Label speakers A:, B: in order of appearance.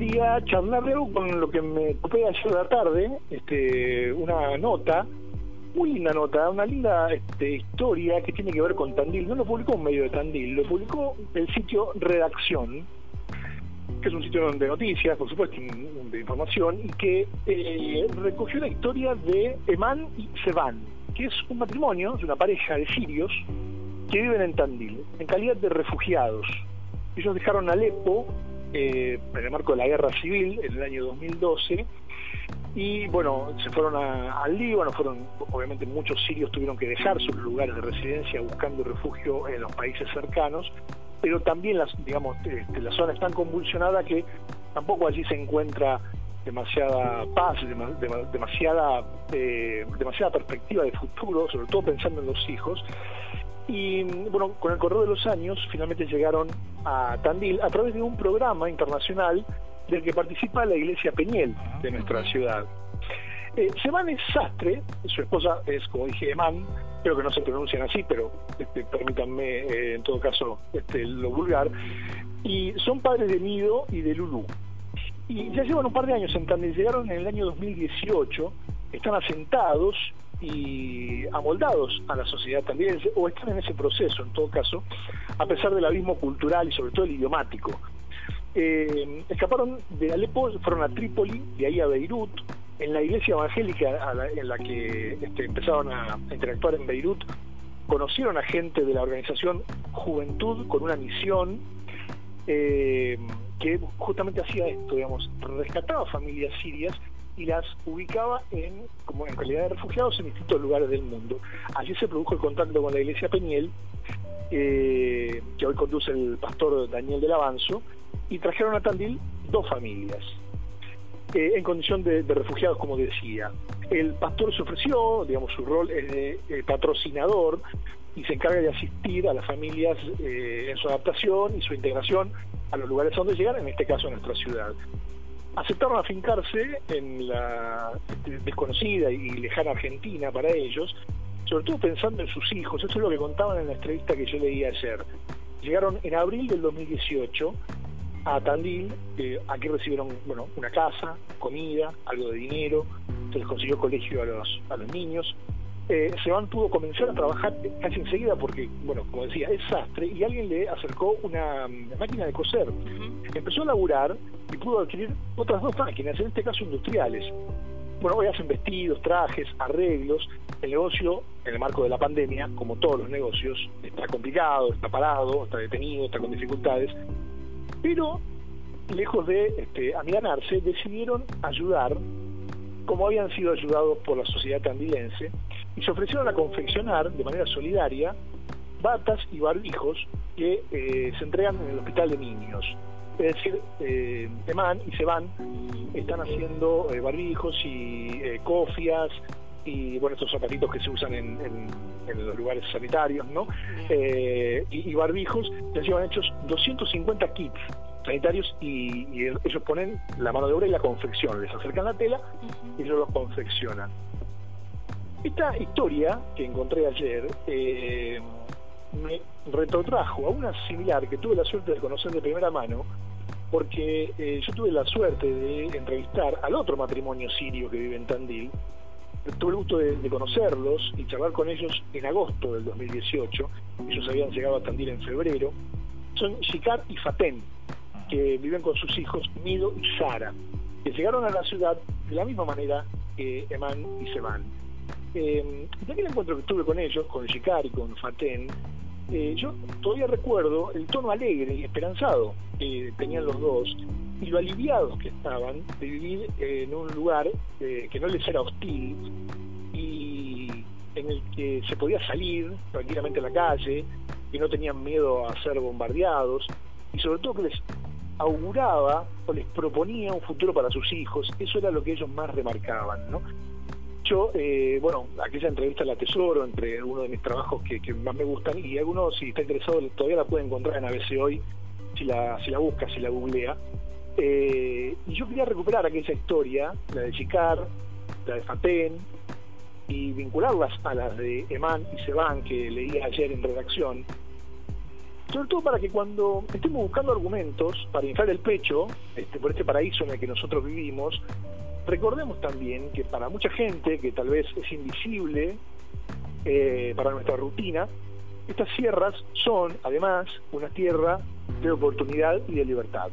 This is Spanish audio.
A: quería charlar de algo con lo que me ocupé ayer de la tarde, este, una nota, muy linda nota, una linda este, historia que tiene que ver con Tandil. No lo publicó un medio de Tandil, lo publicó el sitio Redacción, que es un sitio de noticias, por supuesto, de información, y que eh, recogió la historia de Eman y Seban, que es un matrimonio, es una pareja de sirios que viven en Tandil, en calidad de refugiados. Ellos dejaron Alepo eh, en el marco de la guerra civil en el año 2012 y bueno, se fueron al Líbano, fueron, obviamente muchos sirios tuvieron que dejar sus lugares de residencia buscando refugio en los países cercanos, pero también las, digamos, este, la zona es tan convulsionada que tampoco allí se encuentra demasiada paz, demasiada, eh, demasiada perspectiva de futuro, sobre todo pensando en los hijos. Y bueno, con el correr de los años finalmente llegaron a Tandil a través de un programa internacional del que participa la Iglesia Peñel de nuestra ciudad. Eh, Seban es sastre, su esposa es, como dije, Eman, creo que no se pronuncian así, pero este, permítanme eh, en todo caso este, lo vulgar, y son padres de Nido y de Lulú. Y ya llevan un par de años en Tandil, llegaron en el año 2018, están asentados y amoldados a la sociedad también, o están en ese proceso en todo caso, a pesar del abismo cultural y sobre todo el idiomático. Eh, escaparon de Alepo, fueron a Trípoli, de ahí a Beirut, en la iglesia evangélica en la que este, empezaron a interactuar en Beirut, conocieron a gente de la organización Juventud con una misión eh, que justamente hacía esto, digamos, rescataba familias sirias y las ubicaba en, como en calidad de refugiados en distintos lugares del mundo. Allí se produjo el contacto con la iglesia Peñel, eh, que hoy conduce el pastor Daniel del Avanzo, y trajeron a Tandil dos familias, eh, en condición de, refugiados, como decía. El pastor se ofreció, digamos, su rol es de patrocinador y se encarga de asistir a las familias eh, en su adaptación y su integración a los lugares donde llegan, en este caso a nuestra ciudad aceptaron afincarse en la desconocida y lejana Argentina para ellos, sobre todo pensando en sus hijos. Eso es lo que contaban en la entrevista que yo leí ayer. Llegaron en abril del 2018 a Tandil, eh, aquí recibieron bueno, una casa, comida, algo de dinero, se les consiguió colegio a los, a los niños, eh, Seban pudo comenzar a trabajar casi enseguida porque, bueno, como decía, es sastre y alguien le acercó una, máquina de coser. Empezó a laburar y pudo adquirir otras dos máquinas, en este caso industriales. Bueno, hoy hacen vestidos, trajes, arreglos. El negocio, en el marco de la pandemia, como todos los negocios, está complicado, está parado, está detenido, está con dificultades. Pero, lejos de este, amiganarse, decidieron ayudar, como habían sido ayudados por la sociedad tandilense, y se ofrecieron a confeccionar de manera solidaria batas y barbijos que eh, se entregan en el hospital de niños. Es decir, eh, Eman y Seban están haciendo eh, barbijos y cofias y bueno estos zapatitos que se usan en, los lugares sanitarios, ¿no? Y, barbijos ya llevan hechos 250 kits sanitarios y, ellos ponen la mano de obra y la confección, les acercan la tela y ellos los confeccionan. Esta historia que encontré ayer eh, me retrotrajo a una similar que tuve la suerte de conocer de primera mano, porque eh, yo tuve la suerte de entrevistar al otro matrimonio sirio que vive en Tandil. Tuve el gusto de, conocerlos y charlar con ellos en agosto del 2018. Ellos habían llegado a Tandil en febrero. Son Shikar y Faten, que viven con sus hijos Mido y Sara, que llegaron a la ciudad de la misma manera que Eman y Seban eh, de aquel encuentro que tuve con ellos, con Shikar y con Faten, eh, yo todavía recuerdo el tono alegre y esperanzado que tenían los dos y lo aliviados que estaban de vivir en un lugar eh, que no les era hostil y en el que se podía salir tranquilamente a la calle, y no tenían miedo a ser bombardeados y sobre todo que les auguraba o les proponía un futuro para sus hijos. Eso era lo que ellos más remarcaban, ¿no? Eh, bueno, aquella entrevista la tesoro entre uno de mis trabajos que, más me gustan y algunos, si está interesado, todavía la puede encontrar en ABC Hoy, si la, si la busca, si la googlea. Eh, y yo quería recuperar aquella historia, la de Chicar, la de Fatén, y vincularlas a las de Eman y Seban que leí ayer en redacción, sobre todo para que cuando estemos buscando argumentos para inflar el pecho este, por este paraíso en el que nosotros vivimos, recordemos también que para mucha gente que tal vez es invisible eh, para nuestra rutina, estas sierras son además una tierra de oportunidad y de libertad.